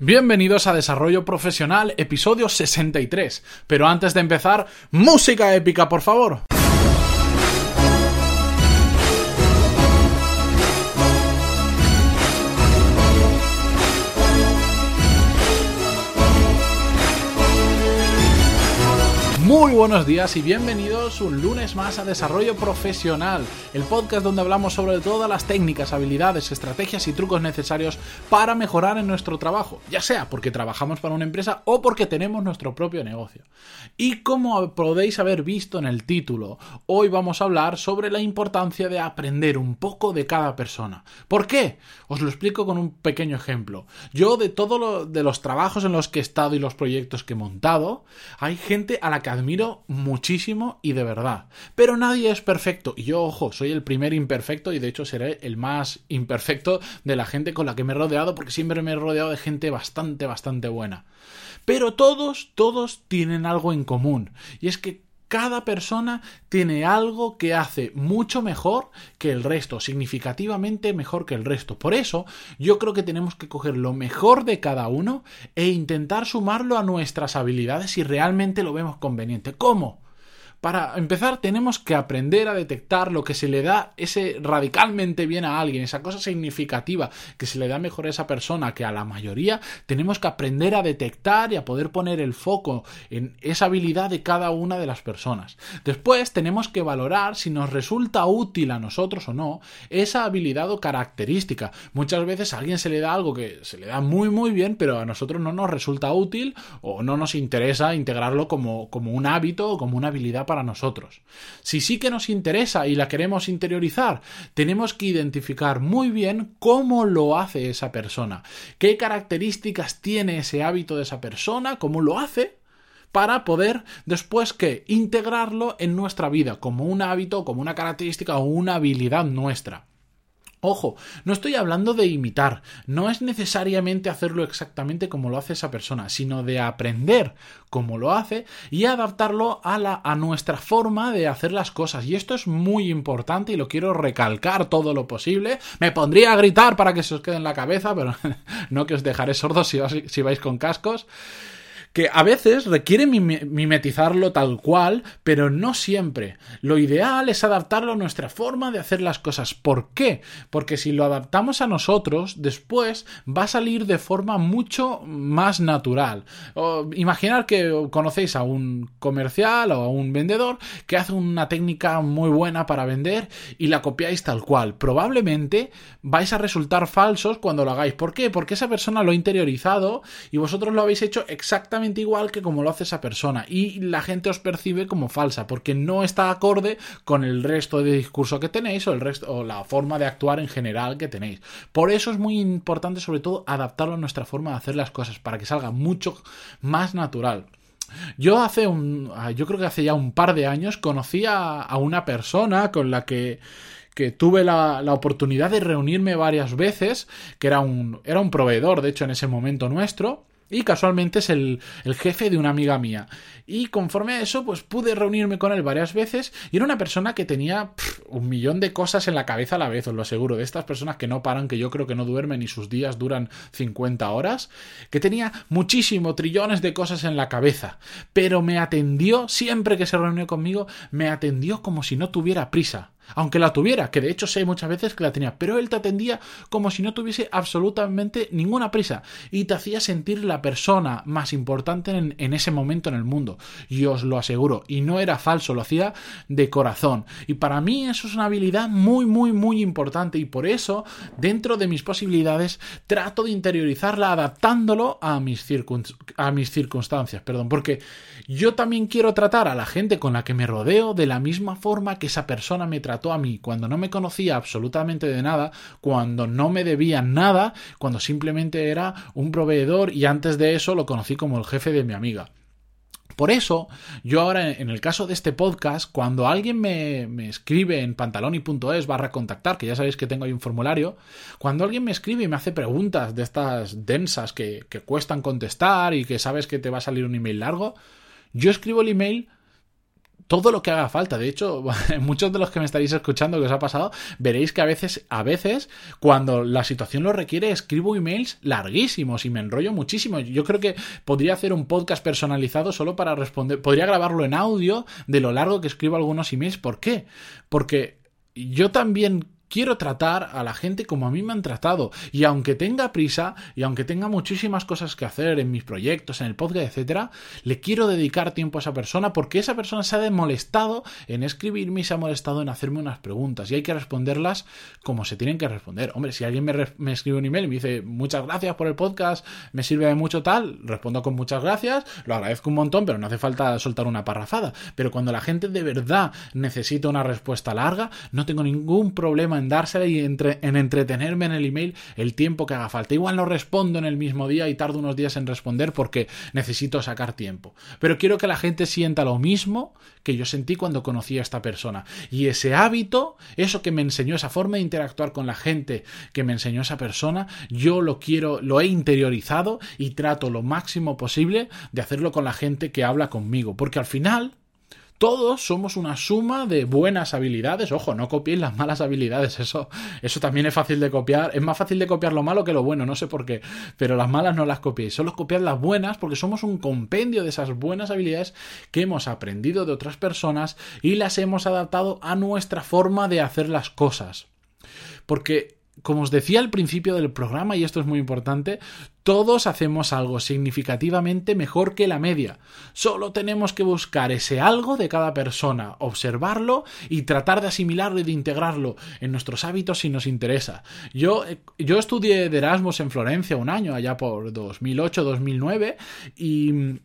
Bienvenidos a Desarrollo Profesional, episodio 63. Pero antes de empezar, música épica, por favor. Muy buenos días y bienvenidos un lunes más a Desarrollo Profesional, el podcast donde hablamos sobre todas las técnicas, habilidades, estrategias y trucos necesarios para mejorar en nuestro trabajo, ya sea porque trabajamos para una empresa o porque tenemos nuestro propio negocio. Y como podéis haber visto en el título, hoy vamos a hablar sobre la importancia de aprender un poco de cada persona. ¿Por qué? Os lo explico con un pequeño ejemplo. Yo de todos los trabajos en los que he estado y los proyectos que he montado, hay gente a la que admiro muchísimo y de verdad. Pero nadie es perfecto. Y yo, ojo, soy el primer imperfecto y de hecho seré el más imperfecto de la gente con la que me he rodeado porque siempre me he rodeado de gente bastante, bastante buena. Pero todos, todos tienen algo en común. Y es que cada persona tiene algo que hace mucho mejor que el resto, significativamente mejor que el resto. Por eso, yo creo que tenemos que coger lo mejor de cada uno e intentar sumarlo a nuestras habilidades si realmente lo vemos conveniente. ¿Cómo? Para empezar, tenemos que aprender a detectar lo que se le da ese radicalmente bien a alguien, esa cosa significativa que se le da mejor a esa persona que a la mayoría. Tenemos que aprender a detectar y a poder poner el foco en esa habilidad de cada una de las personas. Después, tenemos que valorar si nos resulta útil a nosotros o no esa habilidad o característica. Muchas veces a alguien se le da algo que se le da muy muy bien, pero a nosotros no nos resulta útil o no nos interesa integrarlo como, como un hábito o como una habilidad para nosotros. Si sí que nos interesa y la queremos interiorizar, tenemos que identificar muy bien cómo lo hace esa persona, qué características tiene ese hábito de esa persona, cómo lo hace para poder después que integrarlo en nuestra vida como un hábito, como una característica o una habilidad nuestra. Ojo, no estoy hablando de imitar, no es necesariamente hacerlo exactamente como lo hace esa persona, sino de aprender como lo hace y adaptarlo a, la, a nuestra forma de hacer las cosas. Y esto es muy importante y lo quiero recalcar todo lo posible. Me pondría a gritar para que se os quede en la cabeza, pero no que os dejaré sordos si, si vais con cascos que a veces requiere mimetizarlo tal cual, pero no siempre. Lo ideal es adaptarlo a nuestra forma de hacer las cosas. ¿Por qué? Porque si lo adaptamos a nosotros, después va a salir de forma mucho más natural. imaginar que conocéis a un comercial o a un vendedor que hace una técnica muy buena para vender y la copiáis tal cual. Probablemente vais a resultar falsos cuando lo hagáis. ¿Por qué? Porque esa persona lo ha interiorizado y vosotros lo habéis hecho exactamente igual que como lo hace esa persona y la gente os percibe como falsa porque no está acorde con el resto de discurso que tenéis o el resto o la forma de actuar en general que tenéis. Por eso es muy importante sobre todo adaptarlo a nuestra forma de hacer las cosas para que salga mucho más natural. Yo hace un. Yo creo que hace ya un par de años conocí a, una persona con la que que tuve la, la, oportunidad de reunirme varias veces, que era un, era un proveedor, de hecho, en ese momento nuestro, y casualmente es el, jefe de una amiga mía. Y conforme a eso, pues pude reunirme con él varias veces y era una persona que tenía un millón de cosas en la cabeza a la vez, os lo aseguro. De estas personas que no paran, que yo creo que no duermen y sus días duran 50 horas, que tenía muchísimo, trillones de cosas en la cabeza. Pero me atendió, siempre que se reunió conmigo, me atendió como si no tuviera prisa aunque la tuviera, que de hecho sé muchas veces que la tenía, pero él te atendía como si no tuviese absolutamente ninguna prisa. Y te hacía sentir la persona más importante en, ese momento en el mundo. Y os lo aseguro, y no era falso, lo hacía de corazón. Y para mí eso es una habilidad muy, muy, muy importante. Y por eso, dentro de mis posibilidades, trato de interiorizarla adaptándolo a mis, circunstancias, perdón, porque yo también quiero tratar a la gente con la que me rodeo de la misma forma que esa persona me trata a mí cuando no me conocía absolutamente de nada, cuando no me debía nada, cuando simplemente era un proveedor y antes de eso lo conocí como el jefe de mi amiga. Por eso, yo ahora en el caso de este podcast, cuando alguien me, escribe en pantaloni.es barra contactar, que ya sabéis que tengo ahí un formulario, cuando alguien me escribe y me hace preguntas de estas densas que, que cuestan contestar y que sabes que te va a salir un email largo, yo escribo el email todo lo que haga falta. De hecho, muchos de los que me estaréis escuchando que os ha pasado, veréis que a veces, a veces, cuando la situación lo requiere, escribo emails larguísimos y me enrollo muchísimo. Yo creo que podría hacer un podcast personalizado solo para responder, podría grabarlo en audio de lo largo que escribo algunos emails. ¿Por qué? Porque yo también quiero tratar a la gente como a mí me han tratado. Y aunque tenga prisa y aunque tenga muchísimas cosas que hacer en mis proyectos, en el podcast, etcétera, le quiero dedicar tiempo a esa persona porque esa persona se ha molestado en escribirme y se ha molestado en hacerme unas preguntas y hay que responderlas como se tienen que responder. Hombre, si alguien me, me escribe un email y me dice muchas gracias por el podcast, me sirve de mucho tal, respondo con muchas gracias, lo agradezco un montón, pero no hace falta soltar una parrafada. Pero cuando la gente de verdad necesita una respuesta larga, no tengo ningún problema en dársela y en entretenerme en el email el tiempo que haga falta. Igual no respondo en el mismo día y tardo unos días en responder porque necesito sacar tiempo. Pero quiero que la gente sienta lo mismo que yo sentí cuando conocí a esta persona. Y ese hábito, eso que me enseñó, esa forma de interactuar con la gente que me enseñó esa persona, yo lo quiero, lo he interiorizado y trato lo máximo posible de hacerlo con la gente que habla conmigo. Porque al final, todos somos una suma de buenas habilidades. Ojo, no copiéis las malas habilidades. Eso, eso también es fácil de copiar. Es más fácil de copiar lo malo que lo bueno, no sé por qué. Pero las malas no las copiéis. Solo copiad las buenas porque somos un compendio de esas buenas habilidades que hemos aprendido de otras personas y las hemos adaptado a nuestra forma de hacer las cosas. Porque como os decía al principio del programa, y esto es muy importante, todos hacemos algo significativamente mejor que la media. Solo tenemos que buscar ese algo de cada persona, observarlo y tratar de asimilarlo y de integrarlo en nuestros hábitos si nos interesa. Yo, yo estudié de Erasmus en Florencia un año, allá por 2008-2009, y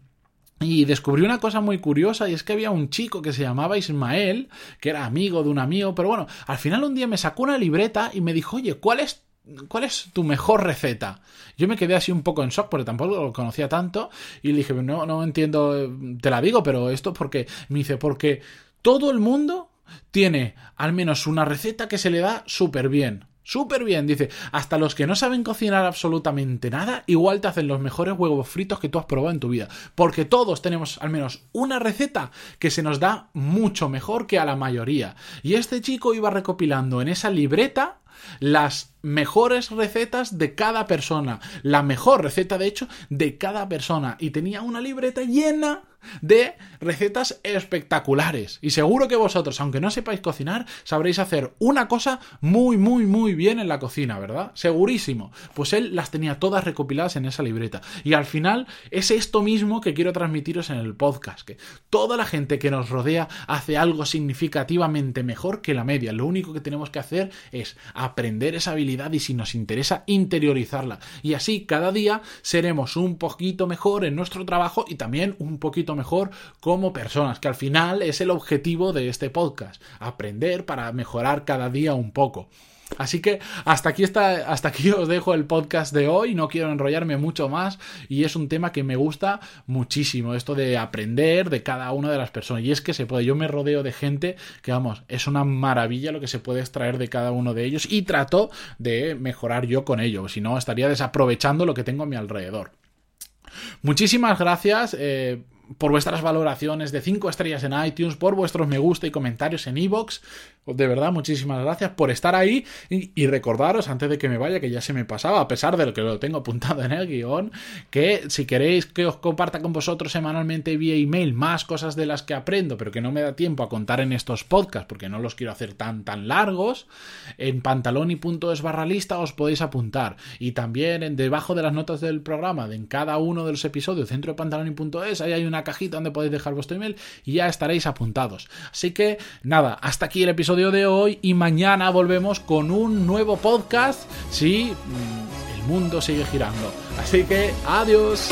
y descubrí una cosa muy curiosa y es que había un chico que se llamaba Ismael, que era amigo de un amigo, pero bueno, al final un día me sacó una libreta y me dijo, oye, ¿cuál es ¿Cuál es tu mejor receta? Yo me quedé así un poco en shock porque tampoco lo conocía tanto y le dije, no, no entiendo, te la digo, pero esto porque me dice, porque todo el mundo tiene al menos una receta que se le da súper bien. Súper bien, dice. Hasta los que no saben cocinar absolutamente nada, igual te hacen los mejores huevos fritos que tú has probado en tu vida. Porque todos tenemos al menos una receta que se nos da mucho mejor que a la mayoría. Y este chico iba recopilando en esa libreta las mejores recetas de cada persona. La mejor receta, de hecho, de cada persona. Y tenía una libreta llena de recetas espectaculares. Y seguro que vosotros, aunque no sepáis cocinar, sabréis hacer una cosa muy, muy, muy bien en la cocina, ¿verdad? Segurísimo. Pues él las tenía todas recopiladas en esa libreta. Y al final es esto mismo que quiero transmitiros en el podcast, que toda la gente que nos rodea hace algo significativamente mejor que la media. Lo único que tenemos que hacer es aprender esa habilidad y si nos interesa interiorizarla. Y así cada día seremos un poquito mejor en nuestro trabajo y también un poquito mejor como personas, que al final es el objetivo de este podcast, aprender para mejorar cada día un poco. Así que hasta aquí está, hasta aquí os dejo el podcast de hoy. No quiero enrollarme mucho más y es un tema que me gusta muchísimo. Esto de aprender de cada una de las personas. Y es que se puede. Yo me rodeo de gente que, vamos, es una maravilla lo que se puede extraer de cada uno de ellos y trato de mejorar yo con ello. Si no, estaría desaprovechando lo que tengo a mi alrededor. Muchísimas gracias. Eh, por vuestras valoraciones de 5 estrellas en iTunes, por vuestros me gusta y comentarios en iVoox. De verdad, muchísimas gracias por estar ahí y, recordaros, antes de que me vaya, que ya se me pasaba, a pesar de lo que lo tengo apuntado en el guion, que si queréis que os comparta con vosotros semanalmente vía email más cosas de las que aprendo, pero que no me da tiempo a contar en estos podcasts, porque no los quiero hacer tan tan largos, en pantaloni.es barra lista os podéis apuntar. Y también en, debajo de las notas del programa, de en cada uno de los episodios, dentro de pantaloni.es, ahí hay una cajita donde podéis dejar vuestro email y ya estaréis apuntados. Así que nada, hasta aquí el episodio de hoy y mañana volvemos con un nuevo podcast si mm, el mundo sigue girando. Así que adiós.